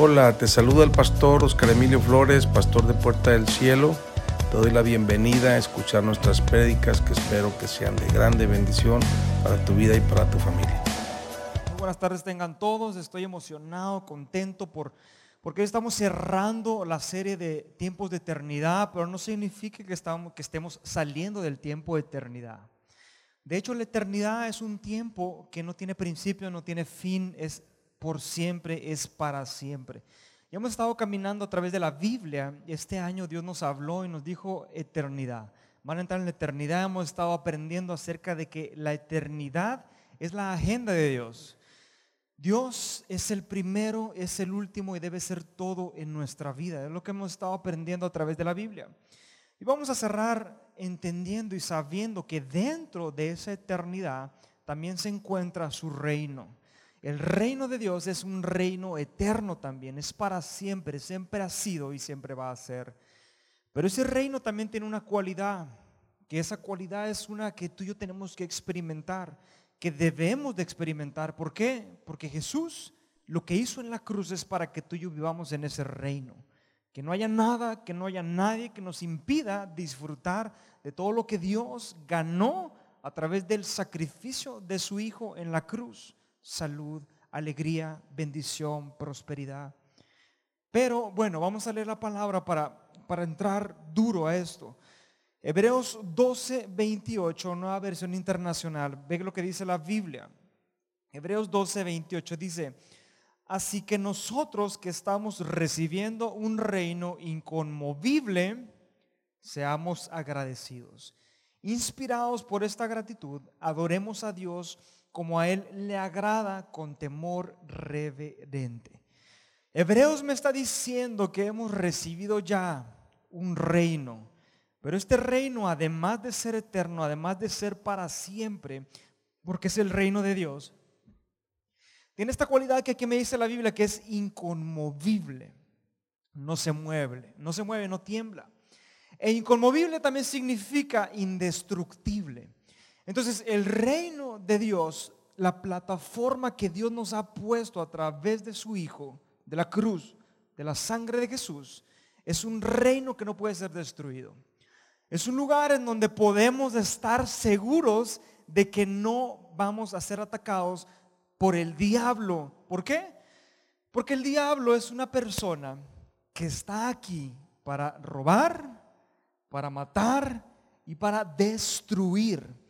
Hola, te saluda el pastor Oscar Emilio Flores, pastor de Puerta del Cielo. Te doy la bienvenida a escuchar nuestras prédicas que espero que sean de grande bendición para tu vida y para tu familia. Muy buenas tardes tengan todos, estoy emocionado, contento por porque estamos cerrando la serie de tiempos de eternidad, pero no significa que, estamos, que estemos saliendo del tiempo de eternidad. De hecho, la eternidad es un tiempo que no tiene principio, no tiene fin, es por siempre, es para siempre. Ya hemos estado caminando a través de la Biblia este año Dios nos habló y nos dijo eternidad. Van a entrar en la eternidad, hemos estado aprendiendo acerca de que la eternidad es la agenda de Dios. Dios es el primero, es el último y debe ser todo en nuestra vida. Es lo que hemos estado aprendiendo a través de la Biblia. Y vamos a cerrar entendiendo y sabiendo que dentro de esa eternidad también se encuentra su reino. El reino de Dios es un reino eterno también, es para siempre, siempre ha sido y siempre va a ser. Pero ese reino también tiene una cualidad, que esa cualidad es una que tú y yo tenemos que experimentar, que debemos de experimentar. ¿Por qué? Porque Jesús lo que hizo en la cruz es para que tú y yo vivamos en ese reino. Que no haya nada, que no haya nadie que nos impida disfrutar de todo lo que Dios ganó a través del sacrificio de su Hijo en la cruz salud, alegría, bendición, prosperidad. Pero bueno, vamos a leer la palabra para, para entrar duro a esto. Hebreos 12, 28, nueva versión internacional. Ve lo que dice la Biblia. Hebreos 12, 28 dice, así que nosotros que estamos recibiendo un reino inconmovible, seamos agradecidos. Inspirados por esta gratitud, adoremos a Dios como a Él le agrada con temor reverente. Hebreos me está diciendo que hemos recibido ya un reino, pero este reino, además de ser eterno, además de ser para siempre, porque es el reino de Dios, tiene esta cualidad que aquí me dice la Biblia que es inconmovible, no se mueve, no se mueve, no tiembla. E inconmovible también significa indestructible. Entonces, el reino de Dios, la plataforma que Dios nos ha puesto a través de su Hijo, de la cruz, de la sangre de Jesús, es un reino que no puede ser destruido. Es un lugar en donde podemos estar seguros de que no vamos a ser atacados por el diablo. ¿Por qué? Porque el diablo es una persona que está aquí para robar, para matar y para destruir.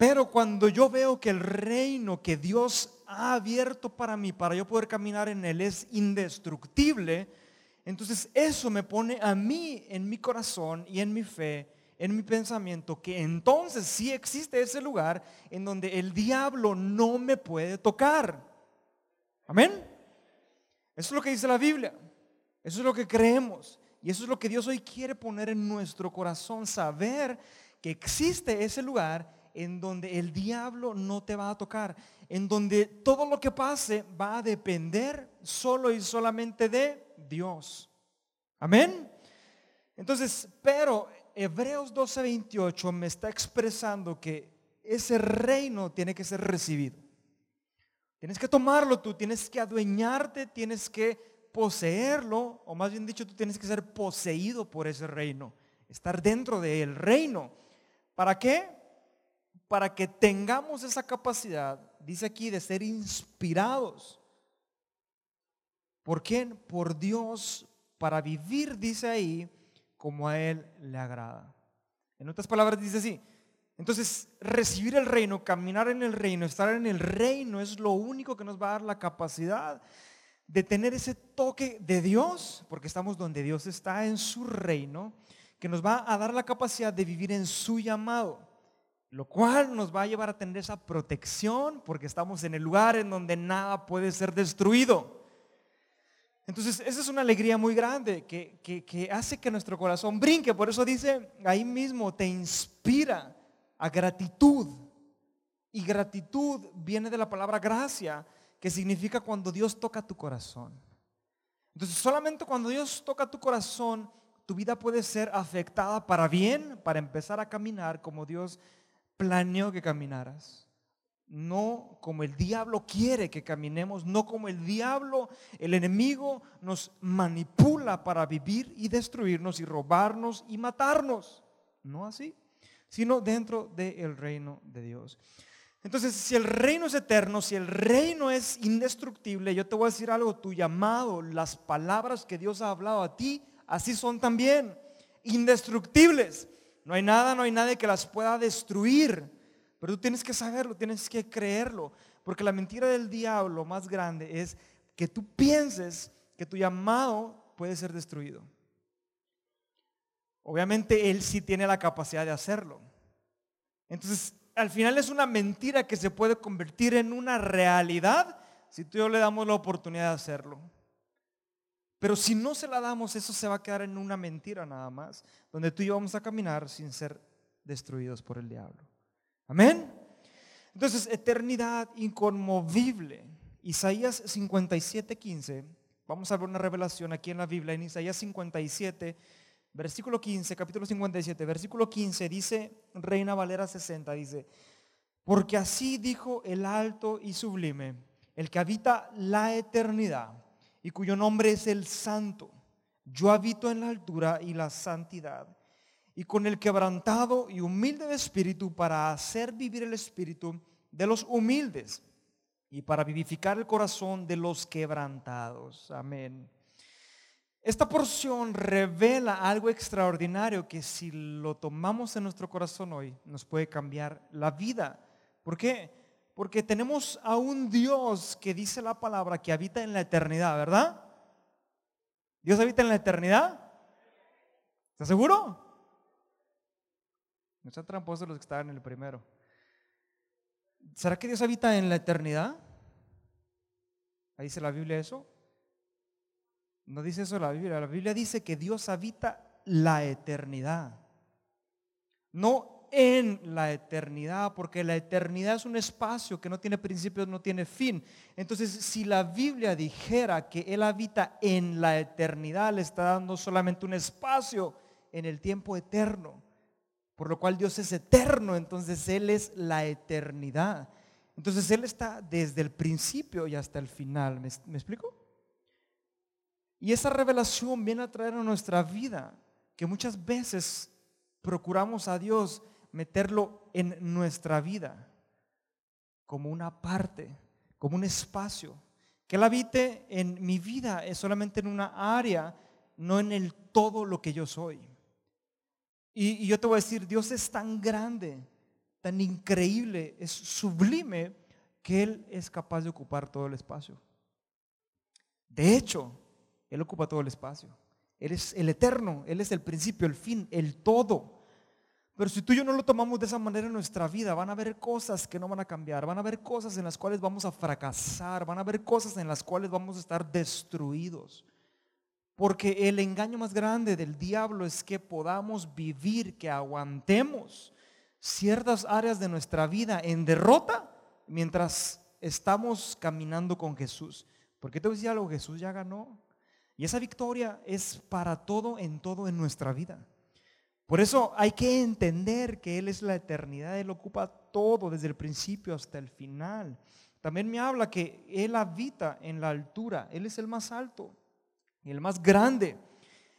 Pero cuando yo veo que el reino que Dios ha abierto para mí, para yo poder caminar en él, es indestructible, entonces eso me pone a mí en mi corazón y en mi fe, en mi pensamiento, que entonces sí existe ese lugar en donde el diablo no me puede tocar. Amén. Eso es lo que dice la Biblia. Eso es lo que creemos. Y eso es lo que Dios hoy quiere poner en nuestro corazón, saber que existe ese lugar en donde el diablo no te va a tocar, en donde todo lo que pase va a depender solo y solamente de Dios. Amén. Entonces, pero Hebreos 12:28 me está expresando que ese reino tiene que ser recibido. Tienes que tomarlo tú, tienes que adueñarte, tienes que poseerlo, o más bien dicho, tú tienes que ser poseído por ese reino, estar dentro del reino. ¿Para qué? Para que tengamos esa capacidad, dice aquí, de ser inspirados. ¿Por quién? Por Dios, para vivir, dice ahí, como a Él le agrada. En otras palabras dice así. Entonces, recibir el reino, caminar en el reino, estar en el reino es lo único que nos va a dar la capacidad de tener ese toque de Dios, porque estamos donde Dios está en su reino, que nos va a dar la capacidad de vivir en su llamado. Lo cual nos va a llevar a tener esa protección porque estamos en el lugar en donde nada puede ser destruido. Entonces, esa es una alegría muy grande que, que, hace que nuestro corazón brinque. Por eso dice ahí mismo, te inspira a gratitud. Y gratitud viene de la palabra gracia, que significa cuando Dios toca tu corazón. Entonces, solamente cuando Dios toca tu corazón, tu vida puede ser afectada para bien, para empezar a caminar como Dios planeó que caminaras. no como el diablo quiere que caminemos, no como el diablo, el enemigo nos manipula para vivir y destruirnos y robarnos y matarnos. No así, sino dentro del reino de Dios. Entonces, si el reino es eterno, si el reino es indestructible, yo te voy a decir algo, tu llamado, las palabras que Dios ha hablado a ti, así son también, indestructibles. No hay nada, no hay nadie que las pueda destruir. Pero tú tienes que saberlo, tienes que creerlo. Porque la mentira del diablo más grande es que tú pienses que tu llamado puede ser destruido. Obviamente él sí tiene la capacidad de hacerlo. Entonces, al final es una mentira que se puede convertir en una realidad si tú y yo le damos la oportunidad de hacerlo. Pero si no se la damos, eso se va a quedar en una mentira nada más, donde tú y yo vamos a caminar sin ser destruidos por el diablo. Amén. Entonces, eternidad inconmovible. Isaías 57, 15. Vamos a ver una revelación aquí en la Biblia, en Isaías 57, versículo 15, capítulo 57, versículo 15, dice Reina Valera 60, dice, porque así dijo el alto y sublime, el que habita la eternidad y cuyo nombre es el santo. Yo habito en la altura y la santidad y con el quebrantado y humilde de espíritu para hacer vivir el espíritu de los humildes y para vivificar el corazón de los quebrantados. Amén. Esta porción revela algo extraordinario que si lo tomamos en nuestro corazón hoy nos puede cambiar la vida. ¿Por qué? Porque tenemos a un Dios que dice la palabra que habita en la eternidad, ¿verdad? ¿Dios habita en la eternidad? ¿Estás seguro? No sean tramposos los que estaban en el primero. ¿Será que Dios habita en la eternidad? ¿Ahí dice la Biblia eso? No dice eso la Biblia. La Biblia dice que Dios habita la eternidad. No en la eternidad, porque la eternidad es un espacio que no tiene principios, no tiene fin. Entonces, si la Biblia dijera que Él habita en la eternidad, le está dando solamente un espacio en el tiempo eterno por lo cual Dios es eterno, entonces Él es la eternidad. Entonces Él está desde el principio y hasta el final. ¿Me, explico? Y esa revelación viene a traer a nuestra vida que muchas veces procuramos a Dios meterlo en nuestra vida como una parte, como un espacio. Que Él habite en mi vida es solamente en una área, no en el todo lo que yo soy. Y, yo te voy a decir, Dios es tan grande, tan increíble, es sublime, que Él es capaz de ocupar todo el espacio. De hecho, Él ocupa todo el espacio. Él es el eterno, Él es el principio, el fin, el todo. Pero si tú y yo no lo tomamos de esa manera en nuestra vida, van a haber cosas que no van a cambiar, van a haber cosas en las cuales vamos a fracasar, van a haber cosas en las cuales vamos a estar destruidos. Porque el engaño más grande del diablo es que podamos vivir, que aguantemos ciertas áreas de nuestra vida en derrota mientras estamos caminando con Jesús. Porque te voy a decir algo, Jesús ya ganó. Y esa victoria es para todo, en todo en nuestra vida. Por eso hay que entender que Él es la eternidad, Él ocupa todo desde el principio hasta el final. También me habla que Él habita en la altura, Él es el más alto y el más grande.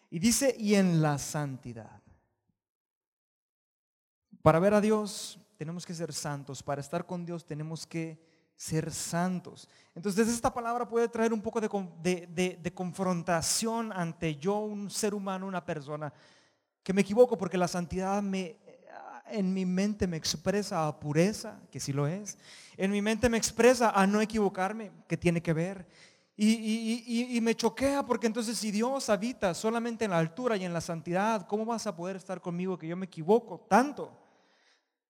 Y dice, y en la santidad. Para ver a Dios tenemos que ser santos, para estar con Dios tenemos que ser santos. Entonces esta palabra puede traer un poco de, de, confrontación ante yo, un ser humano, una persona, que me equivoco porque la santidad me, en mi mente me expresa a pureza, que sí lo es. En mi mente me expresa a no equivocarme, que tiene que ver. Y, me choquea porque entonces si Dios habita solamente en la altura y en la santidad, ¿cómo vas a poder estar conmigo que yo me equivoco tanto?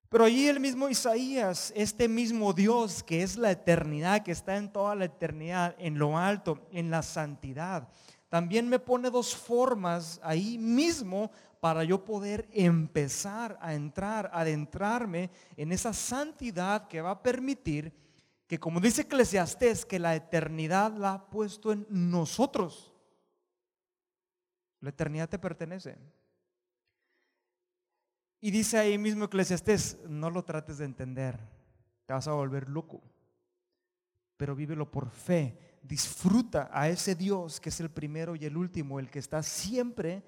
Pero allí el mismo Isaías, este mismo Dios que es la eternidad, que está en toda la eternidad, en lo alto, en la santidad, también me pone dos formas ahí mismo para yo poder empezar a entrar, adentrarme en esa santidad que va a permitir que como dice Eclesiastés, que la eternidad la ha puesto en nosotros. La eternidad te pertenece. Y dice ahí mismo Eclesiastés, no lo trates de entender. te vas a volver loco. Pero vívelo por fe. Disfruta a ese Dios que es el primero y el último, el que está siempre.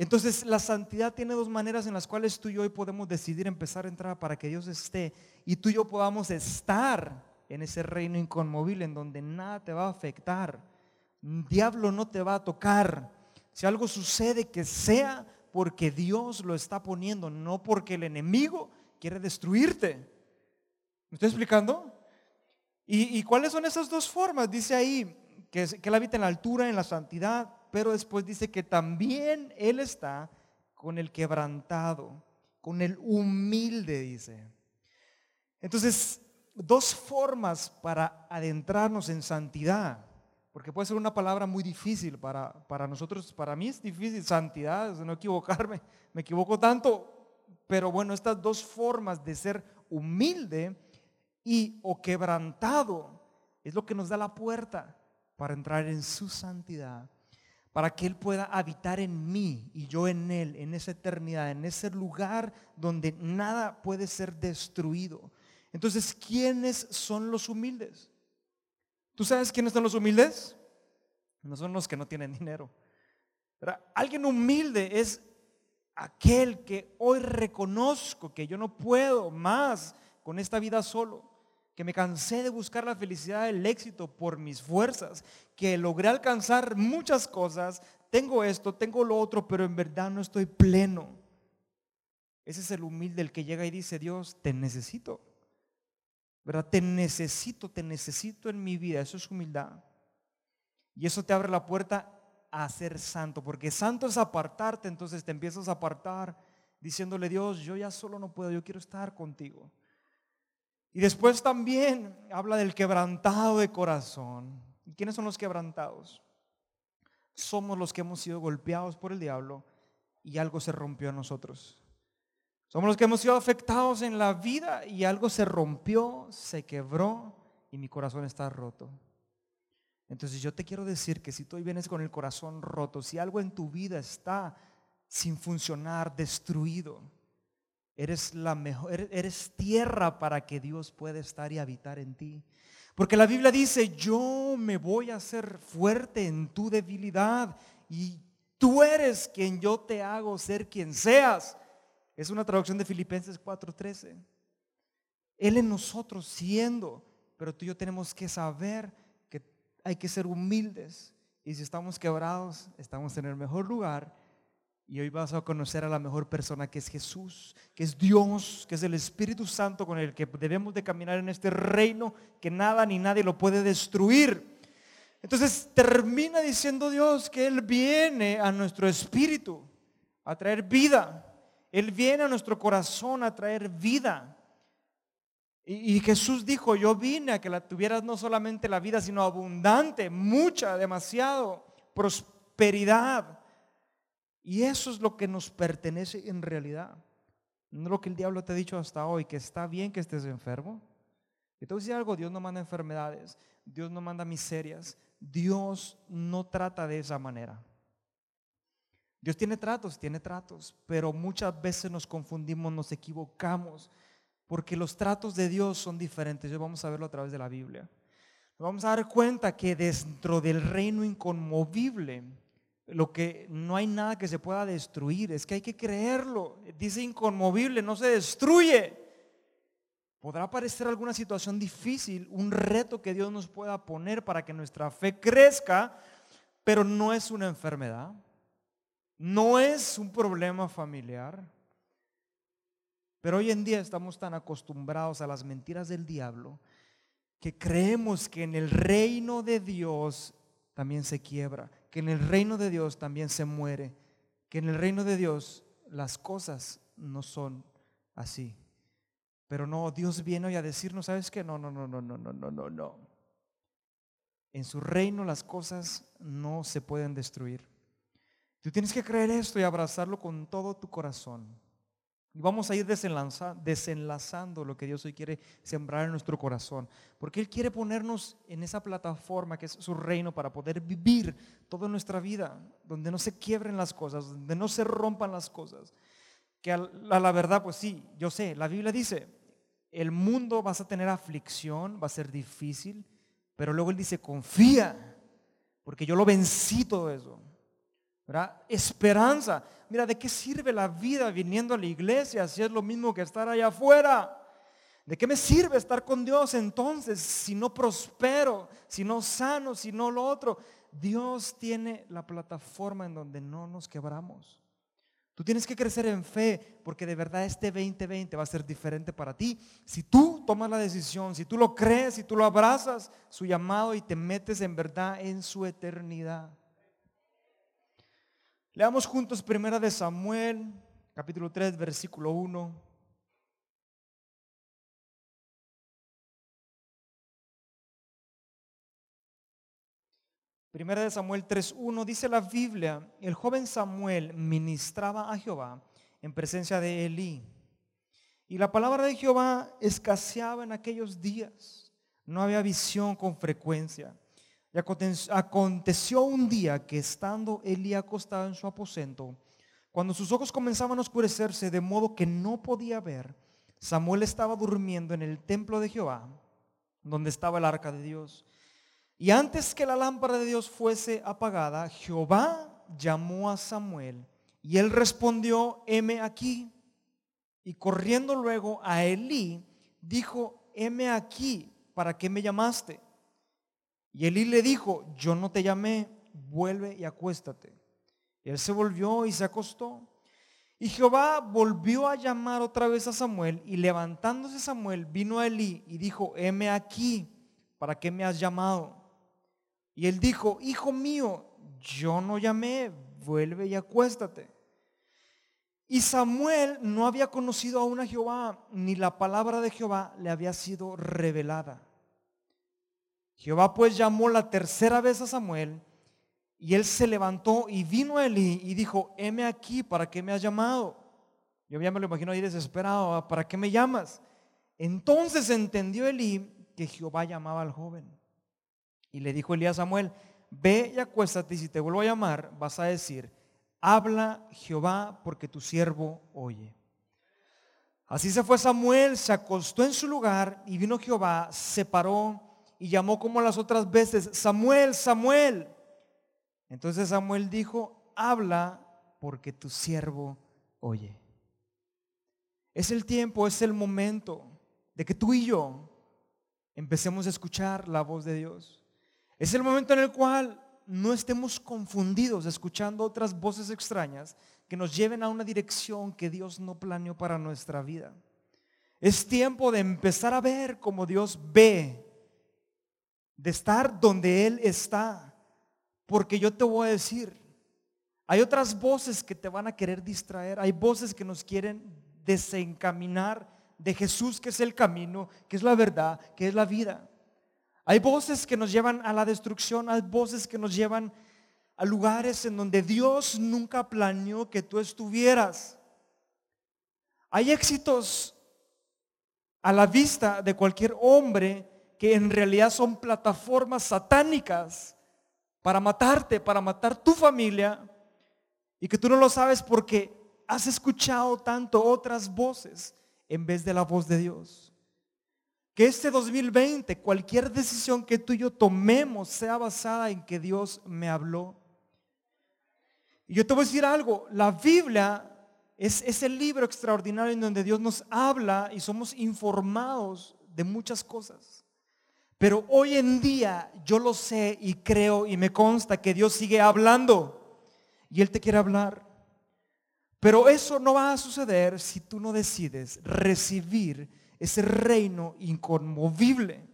Entonces la santidad tiene dos maneras en las cuales tú y yo hoy podemos decidir empezar a entrar para que Dios esté y tú y yo podamos estar en ese reino inconmovible en donde nada te va a afectar. Diablo no te va a tocar. Si algo sucede, que sea porque Dios lo está poniendo, no porque el enemigo quiere destruirte. ¿Me estoy explicando? ¿Y, cuáles son esas dos formas? Dice ahí que, que Él habita en la altura, en la santidad, pero después dice que también Él está con el quebrantado, con el humilde, dice. Entonces, dos formas para adentrarnos en santidad, porque puede ser una palabra muy difícil para, para nosotros, para mí es difícil, santidad, no equivocarme, me equivoco tanto, pero bueno, estas dos formas de ser humilde y o quebrantado es lo que nos da la puerta para entrar en su santidad, para que Él pueda habitar en mí y yo en Él, en esa eternidad, en ese lugar donde nada puede ser destruido. Entonces, ¿quiénes son los humildes? ¿Tú sabes quiénes son los humildes? No son los que no tienen dinero. Alguien humilde es aquel que hoy reconozco que yo no puedo más con esta vida solo, que me cansé de buscar la felicidad, el éxito por mis fuerzas, que logré alcanzar muchas cosas, tengo esto, tengo lo otro, pero en verdad no estoy pleno. Ese es el humilde, el que llega y dice, Dios, te necesito. ¿verdad? Te necesito, te necesito en mi vida. Eso es humildad. Y eso te abre la puerta a ser santo, porque santo es apartarte, entonces te empiezas a apartar diciéndole, Dios, yo ya solo no puedo, yo quiero estar contigo. Y después también habla del quebrantado de corazón. ¿Y quiénes son los quebrantados? Somos los que hemos sido golpeados por el diablo y algo se rompió en nosotros. Somos los que hemos sido afectados en la vida y algo se rompió, se quebró y mi corazón está roto. Entonces yo te quiero decir que si tú hoy vienes con el corazón roto, si algo en tu vida está sin funcionar, destruido, eres la mejor, eres tierra para que Dios pueda estar y habitar en ti. Porque la Biblia dice, yo me voy a hacer fuerte en tu debilidad y tú eres quien yo te hago ser quien seas. Es una traducción de Filipenses 4:13. Él en nosotros siendo, pero tú y yo tenemos que saber que hay que ser humildes. Y si estamos quebrados, estamos en el mejor lugar. Y hoy vas a conocer a la mejor persona que es Jesús, que es Dios, que es el Espíritu Santo con el que debemos de caminar en este reino que nada ni nadie lo puede destruir. Entonces termina diciendo Dios que Él viene a nuestro espíritu a traer vida. Él viene a nuestro corazón a traer vida. Y, Jesús dijo, yo vine a que la tuvieras no solamente la vida, sino abundante, mucha, demasiado, prosperidad. Y eso es lo que nos pertenece en realidad. No lo que el diablo te ha dicho hasta hoy, que está bien que estés enfermo. Y te voy a decir algo, Dios no manda enfermedades, Dios no manda miserias, Dios no trata de esa manera. Dios tiene tratos, tiene tratos, pero muchas veces nos confundimos, nos equivocamos, porque los tratos de Dios son diferentes. Hoy vamos a verlo a través de la Biblia. Vamos a dar cuenta que dentro del reino inconmovible, lo que no hay nada que se pueda destruir, es que hay que creerlo. Dice inconmovible, no se destruye. Podrá parecer alguna situación difícil, un reto que Dios nos pueda poner para que nuestra fe crezca, pero no es una enfermedad no es un problema familiar. Pero hoy en día estamos tan acostumbrados a las mentiras del diablo que creemos que en el reino de Dios también se quiebra, que en el reino de Dios también se muere, que en el reino de Dios las cosas no son así. Pero no, Dios viene hoy a decirnos, ¿sabes qué? No, no, no, no, no, no, no, no, no. En su reino las cosas no se pueden destruir. Tú tienes que creer esto y abrazarlo con todo tu corazón. Y vamos a ir desenlazando lo que Dios hoy quiere sembrar en nuestro corazón. Porque Él quiere ponernos en esa plataforma que es su reino para poder vivir toda nuestra vida, donde no se quiebren las cosas, donde no se rompan las cosas. Que a la verdad, pues sí, yo sé, la Biblia dice, el mundo vas a tener aflicción, va a ser difícil, pero luego Él dice, confía, porque yo lo vencí todo eso. Esperanza. Mira, ¿de qué sirve la vida viniendo a la iglesia si es lo mismo que estar allá afuera? ¿De qué me sirve estar con Dios entonces si no prospero, si no sano, si no lo otro? Dios tiene la plataforma en donde no nos quebramos. Tú tienes que crecer en fe porque de verdad este 2020 va a ser diferente para ti. Si tú tomas la decisión, si tú lo crees, si tú lo abrazas, su llamado y te metes en verdad en su eternidad. Leamos juntos primera de Samuel, capítulo 3, versículo 1. Primera de Samuel 3.1 dice la Biblia, el joven Samuel ministraba a Jehová en presencia de Elí. Y la palabra de Jehová escaseaba en aquellos días. No había visión con frecuencia. Y aconteció un día que estando Elí acostado en su aposento, cuando sus ojos comenzaban a oscurecerse de modo que no podía ver, Samuel estaba durmiendo en el templo de Jehová, donde estaba el arca de Dios. Y antes que la lámpara de Dios fuese apagada, Jehová llamó a Samuel y él respondió, heme aquí. Y corriendo luego a Elí, dijo, heme aquí, ¿para qué me llamaste? Y Elí le dijo, yo no te llamé, vuelve y acuéstate. Y él se volvió y se acostó. Y Jehová volvió a llamar otra vez a Samuel y levantándose Samuel vino a Elí y dijo, heme aquí, ¿para qué me has llamado? Y él dijo, hijo mío, yo no llamé, vuelve y acuéstate. Y Samuel no había conocido aún a Jehová, ni la palabra de Jehová le había sido revelada. Jehová pues llamó la tercera vez a Samuel y él se levantó y vino a Eli y dijo, heme aquí, ¿para qué me has llamado? Yo ya me lo imagino ahí desesperado, ah, ¿para qué me llamas? Entonces entendió Eli que Jehová llamaba al joven. Y le dijo Elías a Samuel, ve y acuéstate y si te vuelvo a llamar vas a decir, habla Jehová porque tu siervo oye. Así se fue Samuel, se acostó en su lugar y vino Jehová, se paró y llamó como las otras veces, Samuel, Samuel. Entonces Samuel dijo, habla porque tu siervo oye. Es el tiempo, es el momento de que tú y yo empecemos a escuchar la voz de Dios. Es el momento en el cual no estemos confundidos escuchando otras voces extrañas que nos lleven a una dirección que Dios no planeó para nuestra vida. Es tiempo de empezar a ver como Dios ve, de estar donde Él está. Porque yo te voy a decir, hay otras voces que te van a querer distraer, hay voces que nos quieren desencaminar de Jesús, que es el camino, que es la verdad, que es la vida. Hay voces que nos llevan a la destrucción, hay voces que nos llevan a lugares en donde Dios nunca planeó que tú estuvieras. Hay éxitos a la vista de cualquier hombre que en realidad son plataformas satánicas para matarte, para matar tu familia, y que tú no lo sabes porque has escuchado tanto otras voces en vez de la voz de Dios. Que este 2020, cualquier decisión que tú y yo tomemos sea basada en que Dios me habló. Y yo te voy a decir algo, la Biblia es, es el libro extraordinario en donde Dios nos habla y somos informados de muchas cosas. Pero hoy en día yo lo sé y creo y me consta que Dios sigue hablando y Él te quiere hablar. Pero eso no va a suceder si tú no decides recibir ese reino inconmovible.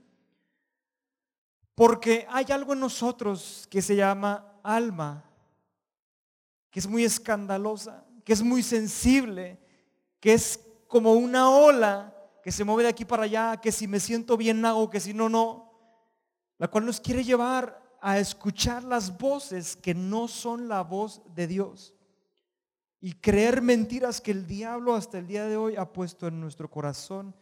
Porque hay algo en nosotros que se llama alma, que es muy escandalosa, que es muy sensible, que es como una ola que se mueve de aquí para allá, que si me siento bien hago, que si no, no, la cual nos quiere llevar a escuchar las voces que no son la voz de Dios y creer mentiras que el diablo hasta el día de hoy ha puesto en nuestro corazón.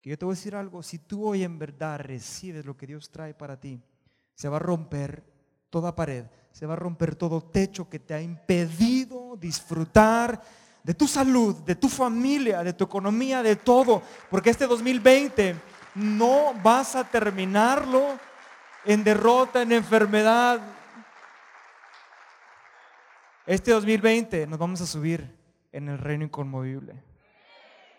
Que yo te voy a decir algo, si tú hoy en verdad recibes lo que Dios trae para ti, se va a romper toda pared, se va a romper todo techo que te ha impedido disfrutar de tu salud, de tu familia, de tu economía, de todo. Porque este 2020 no vas a terminarlo en derrota, en enfermedad. Este 2020 nos vamos a subir en el reino inconmovible,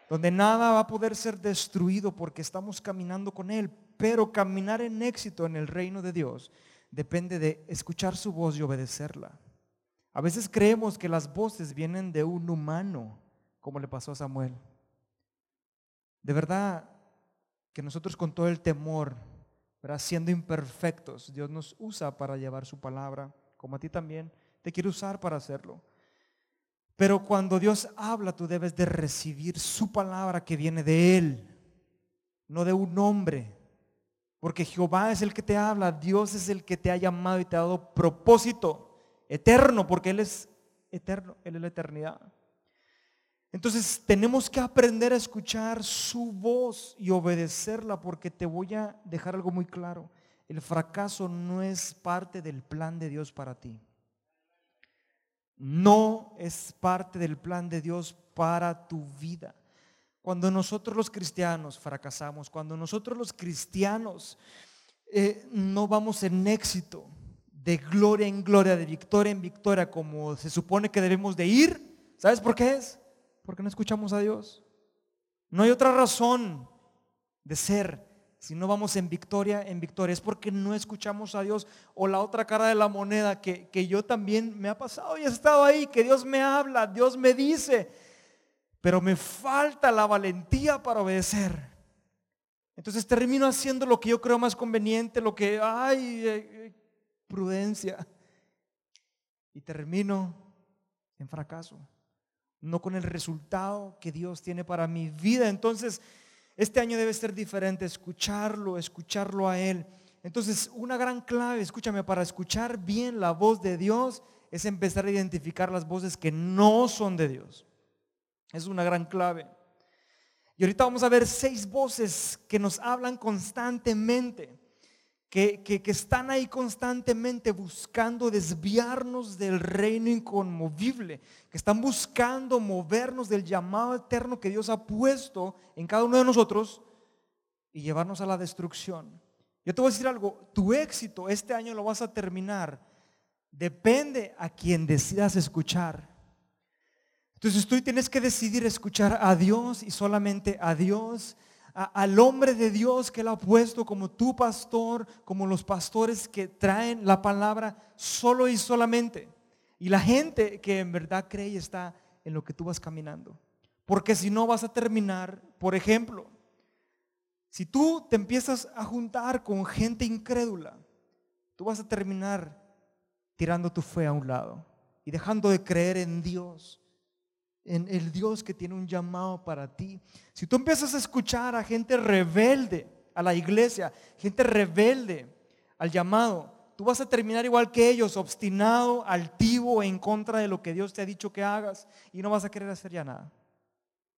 donde nada va a poder ser destruido porque estamos caminando con Él, pero caminar en éxito en el reino de Dios depende de escuchar su voz y obedecerla. A veces creemos que las voces vienen de un humano, como le pasó a Samuel. De verdad que nosotros con todo el temor, siendo imperfectos, Dios nos usa para llevar su palabra, como a ti también, te quiere usar para hacerlo. Pero cuando Dios habla, tú debes de recibir su palabra que viene de Él, no de un hombre. Porque Jehová es el que te habla, Dios es el que te ha llamado y te ha dado propósito eterno, porque Él es eterno, Él es la eternidad. Entonces tenemos que aprender a escuchar su voz y obedecerla, porque te voy a dejar algo muy claro. El fracaso no es parte del plan de Dios para ti. No es parte del plan de Dios para tu vida. Cuando nosotros los cristianos fracasamos, cuando nosotros los cristianos eh, no vamos en éxito, de gloria en gloria, de victoria en victoria, como se supone que debemos de ir. ¿Sabes por qué es? Porque no escuchamos a Dios. No hay otra razón de ser si no vamos en victoria en victoria. Es porque no escuchamos a Dios. O la otra cara de la moneda que, que yo también me ha pasado y he estado ahí, que Dios me habla, Dios me dice, pero me falta la valentía para obedecer. Entonces termino haciendo lo que yo creo más conveniente, lo que, ay, eh, eh, prudencia. Y termino en fracaso, no con el resultado que Dios tiene para mi vida. Entonces, este año debe ser diferente, escucharlo, escucharlo a Él. Entonces, una gran clave, escúchame, para escuchar bien la voz de Dios es empezar a identificar las voces que no son de Dios. Es una gran clave. Y ahorita vamos a ver seis voces que nos hablan constantemente que, están ahí constantemente buscando desviarnos del reino inconmovible, que están buscando movernos del llamado eterno que Dios ha puesto en cada uno de nosotros y llevarnos a la destrucción. Yo te voy a decir algo, tu éxito este año lo vas a terminar, depende a quien decidas escuchar. Entonces tú tienes que decidir escuchar a Dios y solamente a Dios al hombre de Dios que Él ha puesto como tu pastor, como los pastores que traen la palabra solo y solamente. Y la gente que en verdad cree y está en lo que tú vas caminando. Porque si no vas a terminar, por ejemplo, si tú te empiezas a juntar con gente incrédula, tú vas a terminar tirando tu fe a un lado y dejando de creer en Dios en el Dios que tiene un llamado para ti. Si tú empiezas a escuchar a gente rebelde a la iglesia, gente rebelde al llamado, tú vas a terminar igual que ellos, obstinado, altivo, en contra de lo que Dios te ha dicho que hagas y no vas a querer hacer ya nada.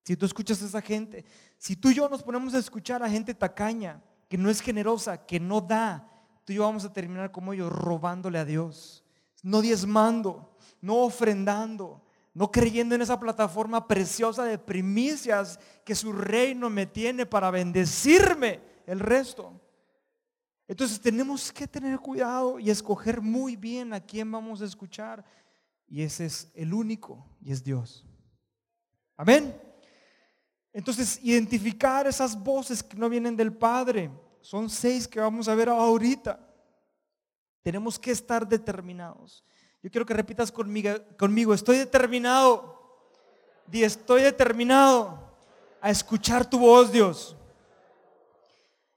Si tú escuchas a esa gente, si tú y yo nos ponemos a escuchar a gente tacaña, que no es generosa, que no da, tú y yo vamos a terminar como ellos robándole a Dios, no diezmando, no ofrendando, no creyendo en esa plataforma preciosa de primicias que su reino me tiene para bendecirme el resto. Entonces tenemos que tener cuidado y escoger muy bien a quién vamos a escuchar. Y ese es el único y es Dios. Amén. Entonces, identificar esas voces que no vienen del Padre. Son seis que vamos a ver ahorita. Tenemos que estar determinados. Yo quiero que repitas conmigo, estoy determinado. Di, estoy determinado a escuchar tu voz, Dios.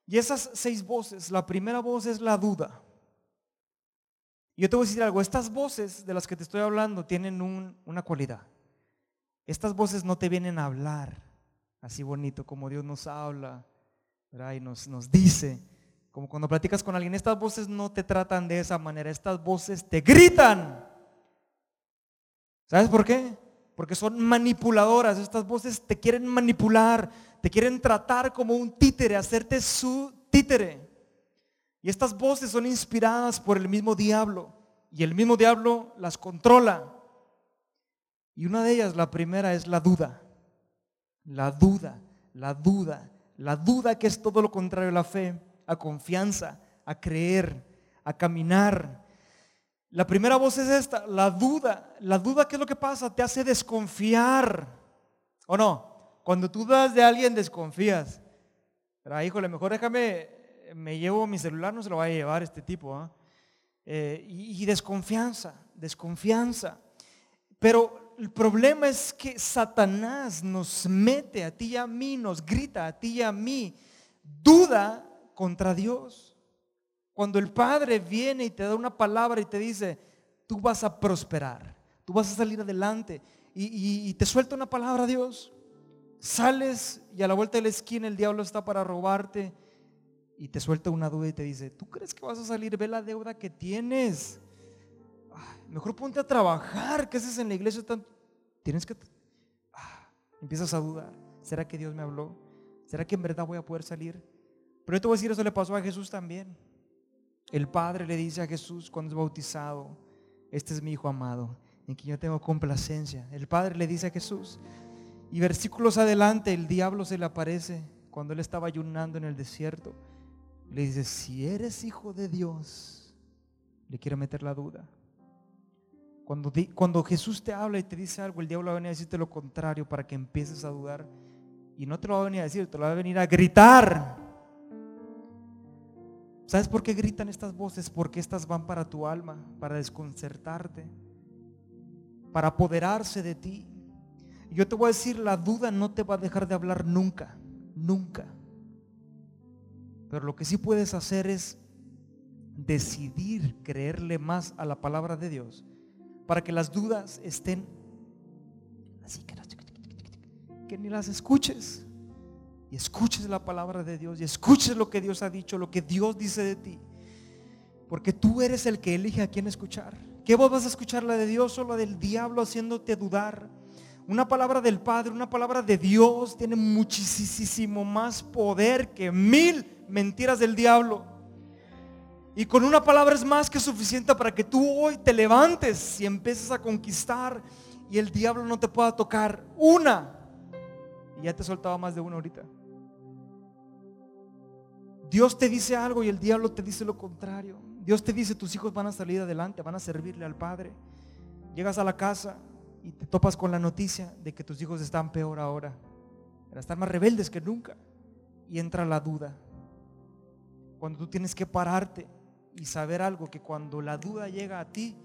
Y esas seis voces, la primera voz es la duda. Yo te voy a decir algo, estas voces de las que te estoy hablando tienen una cualidad. Estas voces no te vienen a hablar así bonito como Dios nos habla y nos dice. Como cuando platicas con alguien, estas voces no te tratan de esa manera, estas voces te gritan. ¿Sabes por qué? Porque son manipuladoras, estas voces te quieren manipular, te quieren tratar como un títere, hacerte su títere. Y estas voces son inspiradas por el mismo diablo y el mismo diablo las controla. Y una de ellas, la primera, es la duda. La duda, la duda, la duda que es todo lo contrario a la fe, a confianza, a creer, a caminar. La primera voz es esta, la duda. La duda, ¿qué es lo que pasa? Te hace desconfiar. ¿O no? Cuando tú dudas de alguien, desconfías. Pero, híjole, mejor déjame, me llevo mi celular, no se lo va a llevar este tipo. ¿ah? Eh, y, y desconfianza, desconfianza. Pero el problema es que Satanás nos mete a ti y a mí, nos grita a ti y a mí, duda contra Dios. Cuando el Padre viene y te da una palabra y te dice, tú vas a prosperar, tú vas a salir adelante y, te suelta una palabra Dios, sales y a la vuelta de la esquina el diablo está para robarte y te suelta una duda y te dice, ¿tú crees que vas a salir? Ve la deuda que tienes. mejor ponte a trabajar. ¿Qué haces en la iglesia? Tienes que... Ah, empiezas a dudar. ¿Será que Dios me habló? ¿Será que en verdad voy a poder salir? Pero yo te voy a decir, eso le pasó a Jesús también. El Padre le dice a Jesús cuando es bautizado, este es mi Hijo amado, en quien yo tengo complacencia. El Padre le dice a Jesús. Y versículos adelante, el diablo se le aparece cuando él estaba ayunando en el desierto. Le dice, si eres hijo de Dios, le quiere meter la duda. Cuando, cuando Jesús te habla y te dice algo, el diablo va a venir a decirte lo contrario para que empieces a dudar. Y no te lo va a venir a decir, te lo va a venir a gritar. ¿Sabes por qué gritan estas voces? Porque estas van para tu alma, para desconcertarte, para apoderarse de ti. Y yo te voy a decir, la duda no te va a dejar de hablar nunca, nunca. Pero lo que sí puedes hacer es decidir creerle más a la palabra de Dios para que las dudas estén así que, que ni las escuches y escuches la palabra de Dios y escuches lo que Dios ha dicho, lo que Dios dice de ti. Porque tú eres el que elige a quién escuchar. ¿Qué vos vas a escuchar? ¿La de Dios o la del diablo haciéndote dudar? Una palabra del Padre, una palabra de Dios tiene muchísimo más poder que mil mentiras del diablo. Y con una palabra es más que suficiente para que tú hoy te levantes y empieces a conquistar y el diablo no te pueda tocar. Una. Y ya te soltaba más de una ahorita. Dios te dice algo y el diablo te dice lo contrario. Dios te dice tus hijos van a salir adelante, van a servirle al Padre. Llegas a la casa y te topas con la noticia de que tus hijos están peor ahora. Están más rebeldes que nunca. Y entra la duda. Cuando tú tienes que pararte y saber algo, que cuando la duda llega a ti,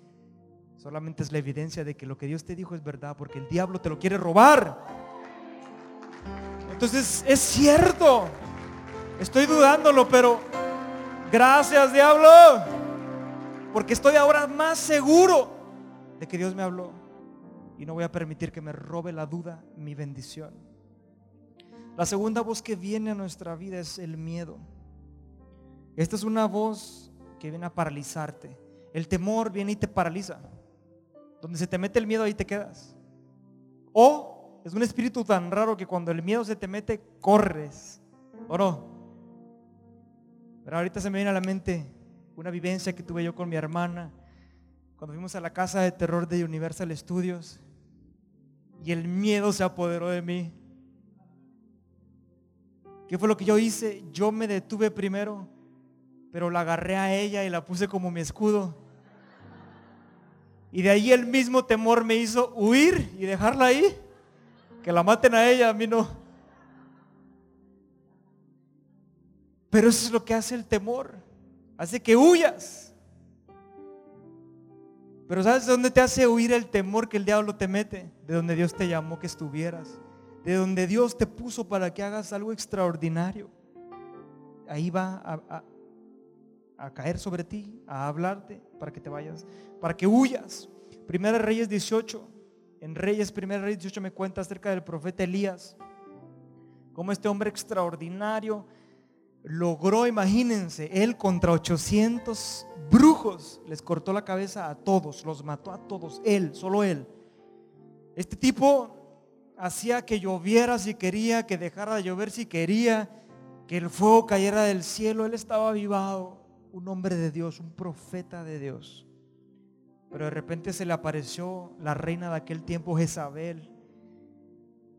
solamente es la evidencia de que lo que Dios te dijo es verdad, porque el diablo te lo quiere robar. Entonces es cierto. Estoy dudándolo, pero gracias diablo. Porque estoy ahora más seguro de que Dios me habló. Y no voy a permitir que me robe la duda mi bendición. La segunda voz que viene a nuestra vida es el miedo. Esta es una voz que viene a paralizarte. El temor viene y te paraliza. Donde se te mete el miedo ahí te quedas. O es un espíritu tan raro que cuando el miedo se te mete, corres. ¿O no? Pero ahorita se me viene a la mente una vivencia que tuve yo con mi hermana cuando fuimos a la casa de terror de Universal Studios y el miedo se apoderó de mí. ¿Qué fue lo que yo hice? Yo me detuve primero, pero la agarré a ella y la puse como mi escudo. Y de ahí el mismo temor me hizo huir y dejarla ahí. Que la maten a ella, a mí no. Pero eso es lo que hace el temor. Hace que huyas. Pero ¿sabes de dónde te hace huir el temor que el diablo te mete? De donde Dios te llamó que estuvieras. De donde Dios te puso para que hagas algo extraordinario. Ahí va a, a caer sobre ti, a hablarte para que te vayas, para que huyas. Primera Reyes 18. En Reyes, Primera Reyes 18 me cuenta acerca del profeta Elías. Como este hombre extraordinario logró, imagínense, él contra 800 brujos les cortó la cabeza a todos, los mató a todos, él, solo él. Este tipo hacía que lloviera si quería, que dejara de llover si quería, que el fuego cayera del cielo, él estaba avivado, un hombre de Dios, un profeta de Dios. Pero de repente se le apareció la reina de aquel tiempo, Jezabel,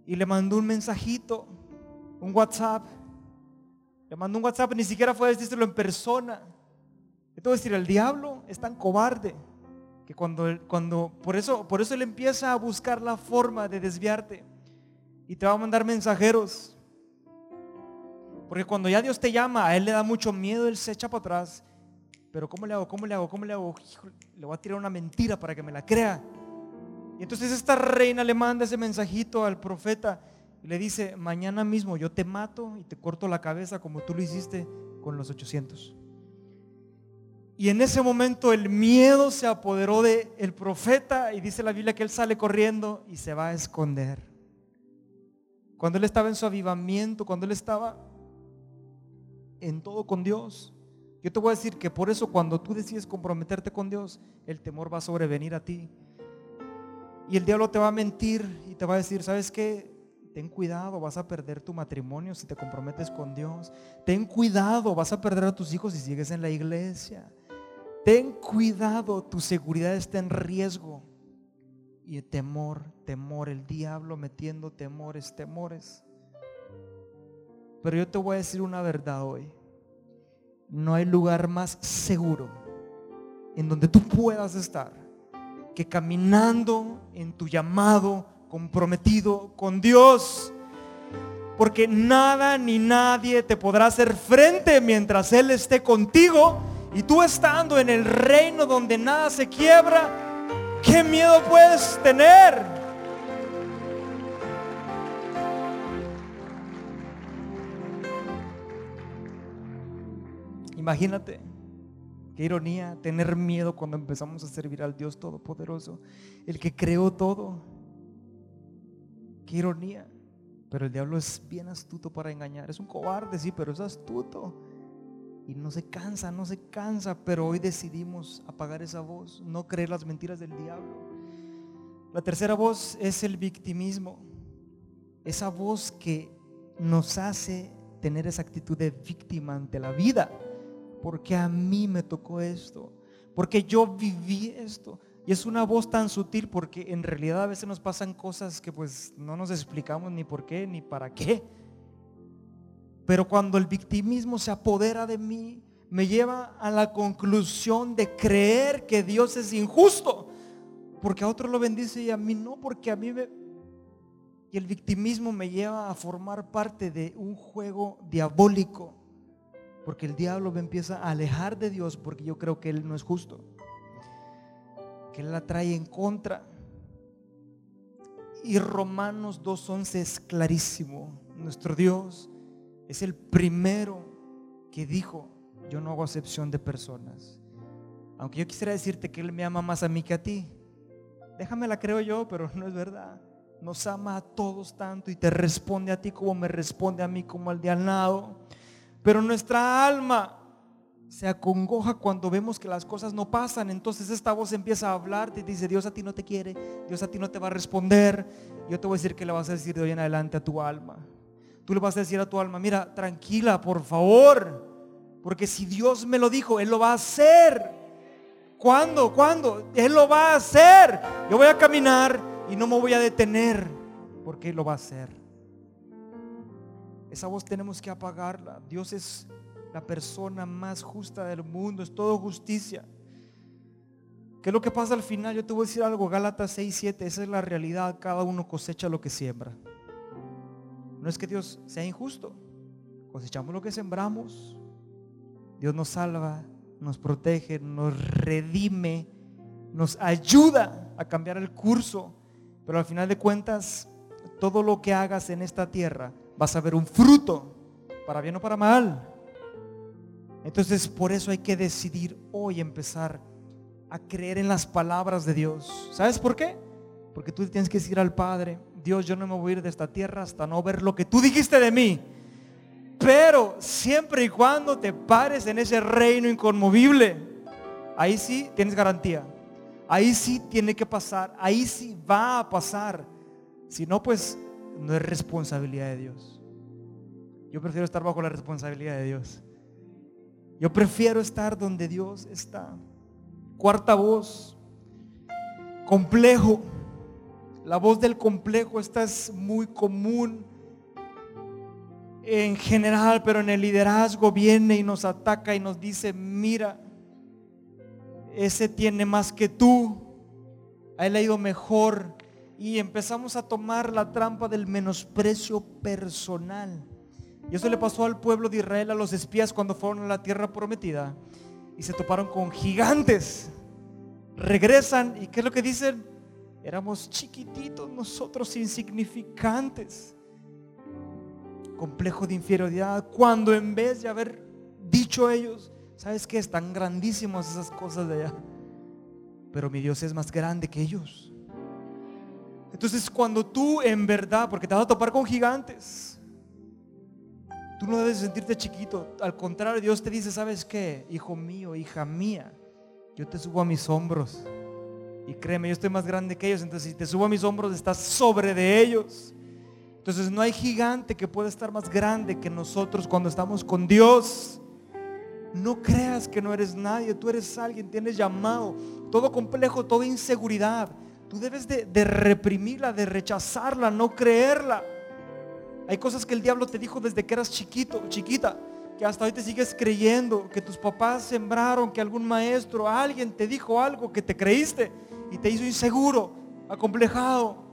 y le mandó un mensajito, un WhatsApp. Le mandó un WhatsApp, ni siquiera fue a decírselo en persona. A decir, el diablo es tan cobarde que cuando, cuando por, eso, por eso él empieza a buscar la forma de desviarte y te va a mandar mensajeros. Porque cuando ya Dios te llama, a él le da mucho miedo, él se echa para atrás. Pero ¿cómo le hago? ¿Cómo le hago? ¿Cómo le hago? le voy a tirar una mentira para que me la crea. Y entonces esta reina le manda ese mensajito al profeta y le dice, mañana mismo yo te mato y te corto la cabeza como tú lo hiciste con los 800. Y en ese momento el miedo se apoderó de el profeta y dice la Biblia que él sale corriendo y se va a esconder. Cuando él estaba en su avivamiento, cuando él estaba en todo con Dios. Yo te voy a decir que por eso cuando tú decides comprometerte con Dios, el temor va a sobrevenir a ti. Y el diablo te va a mentir y te va a decir, ¿sabes qué? Ten cuidado, vas a perder tu matrimonio si te comprometes con Dios. Ten cuidado, vas a perder a tus hijos si sigues en la iglesia. Ten cuidado, tu seguridad está en riesgo. Y temor, temor, el diablo metiendo temores, temores. Pero yo te voy a decir una verdad hoy. No hay lugar más seguro en donde tú puedas estar que caminando en tu llamado comprometido con Dios. Porque nada ni nadie te podrá hacer frente mientras Él esté contigo y tú estando en el reino donde nada se quiebra, ¿qué miedo puedes tener? Imagínate, qué ironía tener miedo cuando empezamos a servir al Dios Todopoderoso, el que creó todo. Qué ironía. Pero el diablo es bien astuto para engañar. Es un cobarde, sí, pero es astuto y no se cansa, no se cansa, pero hoy decidimos apagar esa voz, no creer las mentiras del diablo. La tercera voz es el victimismo, esa voz que nos hace tener esa actitud de víctima ante la vida, porque a mí me tocó esto, porque yo viví esto. Y es una voz tan sutil porque en realidad a veces nos pasan cosas que pues no nos explicamos ni por qué ni para qué. Pero cuando el victimismo se apodera de mí, me lleva a la conclusión de creer que Dios es injusto. Porque a otro lo bendice y a mí no, porque a mí me... Y el victimismo me lleva a formar parte de un juego diabólico. Porque el diablo me empieza a alejar de Dios porque yo creo que Él no es justo. Que la trae en contra. Y Romanos 2.11 es clarísimo. Nuestro Dios es el primero que dijo, yo no hago acepción de personas. Aunque yo quisiera decirte que Él me ama más a mí que a ti. Déjame la creo yo, pero no es verdad. Nos ama a todos tanto y te responde a ti como me responde a mí como al de al lado. Pero nuestra alma se acongoja cuando vemos que las cosas no pasan. Entonces esta voz empieza a hablar, te dice, Dios a ti no te quiere, Dios a ti no te va a responder. Yo te voy a decir que le vas a decir de hoy en adelante a tu alma. Tú le vas a decir a tu alma, mira, tranquila, por favor. Porque si Dios me lo dijo, Él lo va a hacer. ¿Cuándo? ¿Cuándo? Él lo va a hacer. Yo voy a caminar y no me voy a detener. Porque Él lo va a hacer. Esa voz tenemos que apagarla. Dios es la persona más justa del mundo. Es todo justicia. ¿Qué es lo que pasa al final? Yo te voy a decir algo. Gálatas 6, 7. Esa es la realidad. Cada uno cosecha lo que siembra. No es que Dios sea injusto. Cosechamos lo que sembramos. Dios nos salva, nos protege, nos redime, nos ayuda a cambiar el curso. Pero al final de cuentas, todo lo que hagas en esta tierra vas a ver un fruto, para bien o para mal. Entonces por eso hay que decidir hoy empezar a creer en las palabras de Dios. ¿Sabes por qué? Porque tú tienes que decir al Padre, Dios, yo no me voy a ir de esta tierra hasta no ver lo que tú dijiste de mí. Pero siempre y cuando te pares en ese reino inconmovible, ahí sí tienes garantía. Ahí sí tiene que pasar. Ahí sí va a pasar. Si no, pues no es responsabilidad de Dios. Yo prefiero estar bajo la responsabilidad de Dios. Yo prefiero estar donde Dios está. Cuarta voz. complejo. La voz del complejo, esta es muy común en general, pero en el liderazgo viene y nos ataca y nos dice, mira, ese tiene más que tú, a él ha ido mejor. Y empezamos a tomar la trampa del menosprecio personal. Y eso le pasó al pueblo de Israel, a los espías cuando fueron a la tierra prometida y se toparon con gigantes. Regresan y ¿qué es lo que dicen? Éramos chiquititos nosotros, insignificantes. Complejo de inferioridad. Cuando en vez de haber dicho ellos, ¿sabes qué? Están grandísimos esas cosas de allá. Pero mi Dios es más grande que ellos. Entonces cuando tú en verdad, porque te vas a topar con gigantes, tú no debes sentirte chiquito. Al contrario, Dios te dice, ¿sabes qué? Hijo mío, hija mía, yo te subo a mis hombros. Y créeme, yo estoy más grande que ellos. Entonces, si te subo a mis hombros, estás sobre de ellos. Entonces, no hay gigante que pueda estar más grande que nosotros cuando estamos con Dios. No creas que no eres nadie. Tú eres alguien, tienes llamado. Todo complejo, toda inseguridad. Tú debes de, de reprimirla, de rechazarla, no creerla. Hay cosas que el diablo te dijo desde que eras chiquito, chiquita que hasta hoy te sigues creyendo, que tus papás sembraron, que algún maestro, alguien te dijo algo que te creíste y te hizo inseguro, acomplejado.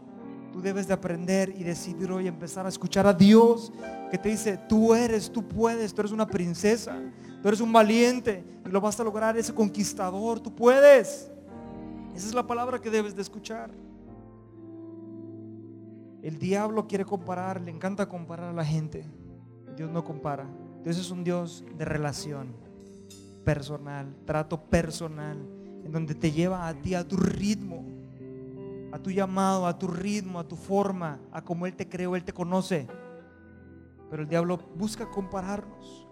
Tú debes de aprender y decidir hoy empezar a escuchar a Dios que te dice, tú eres, tú puedes, tú eres una princesa, tú eres un valiente y lo vas a lograr, ese conquistador, tú puedes. Esa es la palabra que debes de escuchar. El diablo quiere comparar, le encanta comparar a la gente. Dios no compara. Dios es un Dios de relación personal, trato personal, en donde te lleva a ti a tu ritmo, a tu llamado, a tu ritmo, a tu forma, a como Él te creó, Él te conoce. Pero el diablo busca compararnos.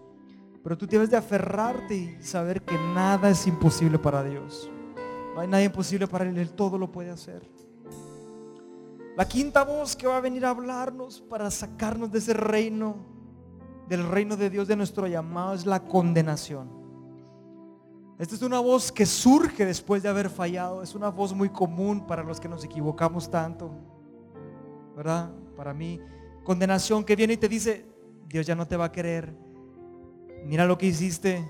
Pero tú tienes de aferrarte y saber que nada es imposible para Dios. No hay nada imposible para Él, Él todo lo puede hacer. La quinta voz que va a venir a hablarnos para sacarnos de ese reino del reino de Dios de nuestro llamado es la condenación. Esta es una voz que surge después de haber fallado. Es una voz muy común para los que nos equivocamos tanto. ¿Verdad? Para mí, condenación que viene y te dice, Dios ya no te va a querer. Mira lo que hiciste.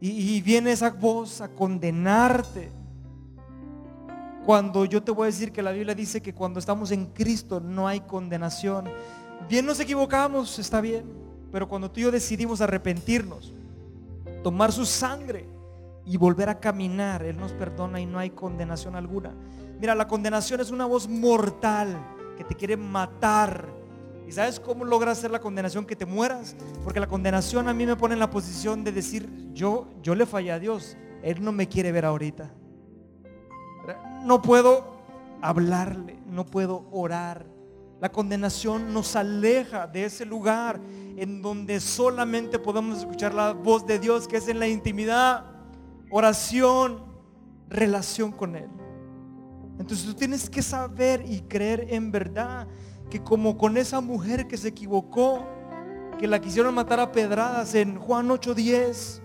Y, y viene esa voz a condenarte. Cuando yo te voy a decir que la Biblia dice que cuando estamos en Cristo no hay condenación. Bien nos equivocamos, está bien. Pero cuando tú y yo decidimos arrepentirnos, tomar su sangre y volver a caminar, Él nos perdona y no hay condenación alguna. Mira, la condenación es una voz mortal que te quiere matar. ¿Y sabes cómo logra hacer la condenación que te mueras? Porque la condenación a mí me pone en la posición de decir, yo, yo le fallé a Dios, Él no me quiere ver ahorita. No puedo hablarle, no puedo orar. La condenación nos aleja de ese lugar en donde solamente podemos escuchar la voz de Dios, que es en la intimidad, oración, relación con Él. Entonces tú tienes que saber y creer en verdad que como con esa mujer que se equivocó, que la quisieron matar a pedradas en Juan 8:10,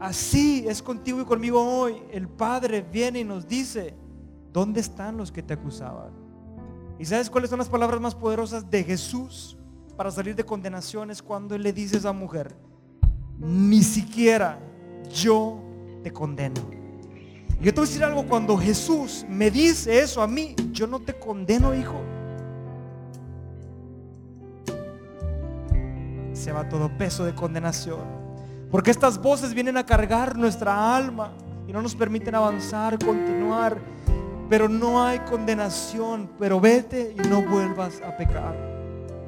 así es contigo y conmigo hoy. El Padre viene y nos dice, ¿dónde están los que te acusaban? ¿Y sabes cuáles son las palabras más poderosas de Jesús? para salir de condenaciones cuando Él le dice a esa mujer, ni siquiera yo te condeno. Y yo te voy a decir algo, cuando Jesús me dice eso a mí, yo no te condeno, hijo. Se va todo peso de condenación. Porque estas voces vienen a cargar nuestra alma y no nos permiten avanzar, continuar. Pero no hay condenación. Pero vete y no vuelvas a pecar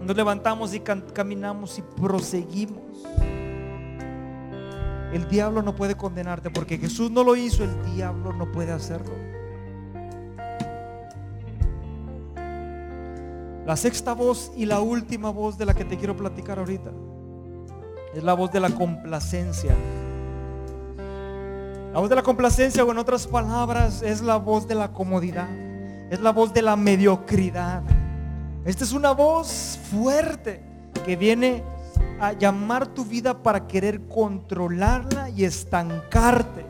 nos levantamos y caminamos y proseguimos. El diablo no puede condenarte porque Jesús no lo hizo, el diablo no puede hacerlo. La sexta voz y la última voz de la que te quiero platicar ahorita es la voz de la complacencia. La voz de la complacencia o en otras palabras es la voz de la comodidad, es la voz de la mediocridad. Esta es una voz fuerte que viene a llamar tu vida para querer controlarla y estancarte.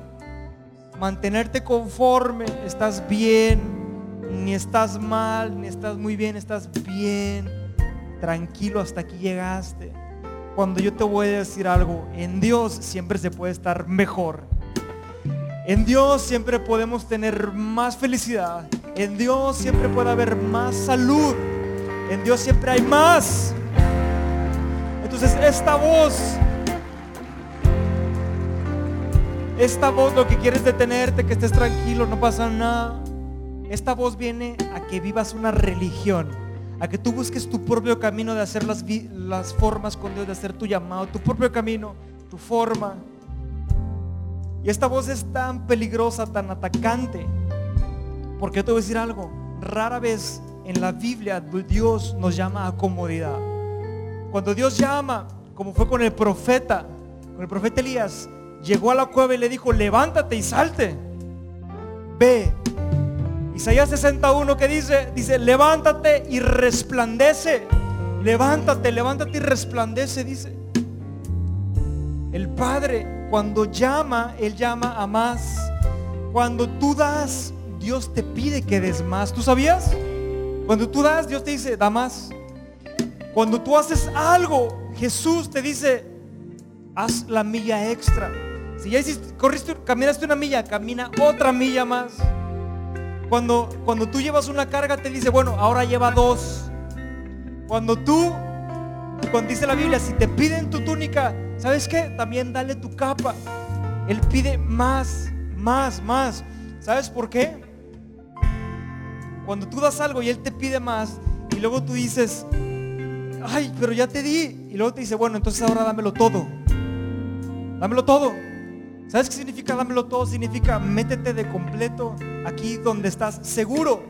mantenerte conforme, estás bien, ni estás mal, ni estás muy bien, estás bien, tranquilo, hasta aquí llegaste. Cuando yo te voy a decir algo, en Dios siempre se puede estar mejor. En Dios siempre podemos tener más felicidad. En Dios siempre puede haber más salud. En Dios siempre hay más. Entonces esta voz, esta voz lo que quiere es detenerte, que estés tranquilo, no pasa nada. Esta voz viene a que vivas una religión, a que tú busques tu propio camino de hacer las, las formas con Dios, de hacer tu llamado, tu propio camino, tu forma. Y esta voz es tan peligrosa, tan atacante. Porque yo te voy a decir algo, rara vez en la Biblia Dios nos llama a comodidad. Cuando Dios llama, como fue con el profeta, con el profeta Elías, llegó a la cueva y le dijo, levántate y salte. Ve. Isaías 61 que dice, dice, levántate y resplandece. Levántate, levántate y resplandece, dice. El Padre cuando llama, Él llama a más. Cuando tú das, Dios te pide que des más. ¿Tú sabías? Cuando tú das, Dios te dice, da más. Cuando tú haces algo, Jesús te dice, haz la milla extra. Si ya hiciste, corriste, caminaste una milla, camina otra milla más. Cuando, cuando tú llevas una carga, te dice, bueno, ahora lleva dos. Cuando tú, cuando dice la Biblia, si te piden tu túnica, ¿Sabes qué? También dale tu capa. Él pide más, más, más. ¿Sabes por qué? Cuando tú das algo y Él te pide más y luego tú dices, ay, pero ya te di. Y luego te dice, bueno, entonces ahora dámelo todo. Dámelo todo. ¿Sabes qué significa dámelo todo? Significa métete de completo aquí donde estás seguro.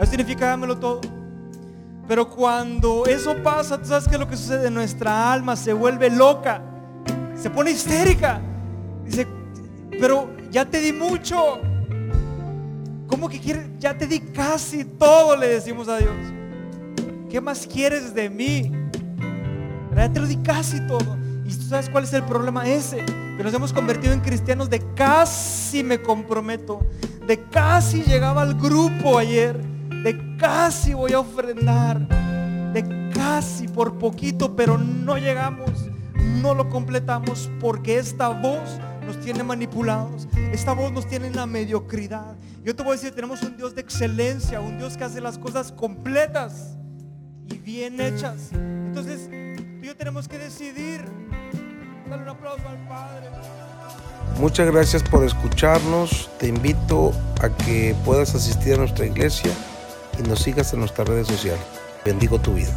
Eso significa dámelo todo. Pero cuando eso pasa, ¿tú sabes qué es lo que sucede? Nuestra alma se vuelve loca se pone histérica. Dice, pero ya te di mucho. ¿Cómo que quieres? Ya te di casi todo, le decimos a Dios. ¿Qué más quieres de mí? Ya te lo di casi todo. ¿Y tú sabes cuál es el problema ese? Que nos hemos convertido en cristianos de casi me comprometo. De casi llegaba al grupo ayer. De casi voy a ofrendar. De casi por poquito, pero no llegamos no lo completamos porque esta voz nos tiene manipulados. Esta voz nos tiene en la mediocridad. Yo te voy a decir, tenemos un Dios de excelencia, un Dios que hace las cosas completas y bien hechas. Entonces, tú y yo tenemos que decidir. Dale un aplauso al Padre. Muchas gracias por escucharnos. Te invito a que puedas asistir a nuestra iglesia y nos sigas en nuestras redes sociales. Bendigo tu vida.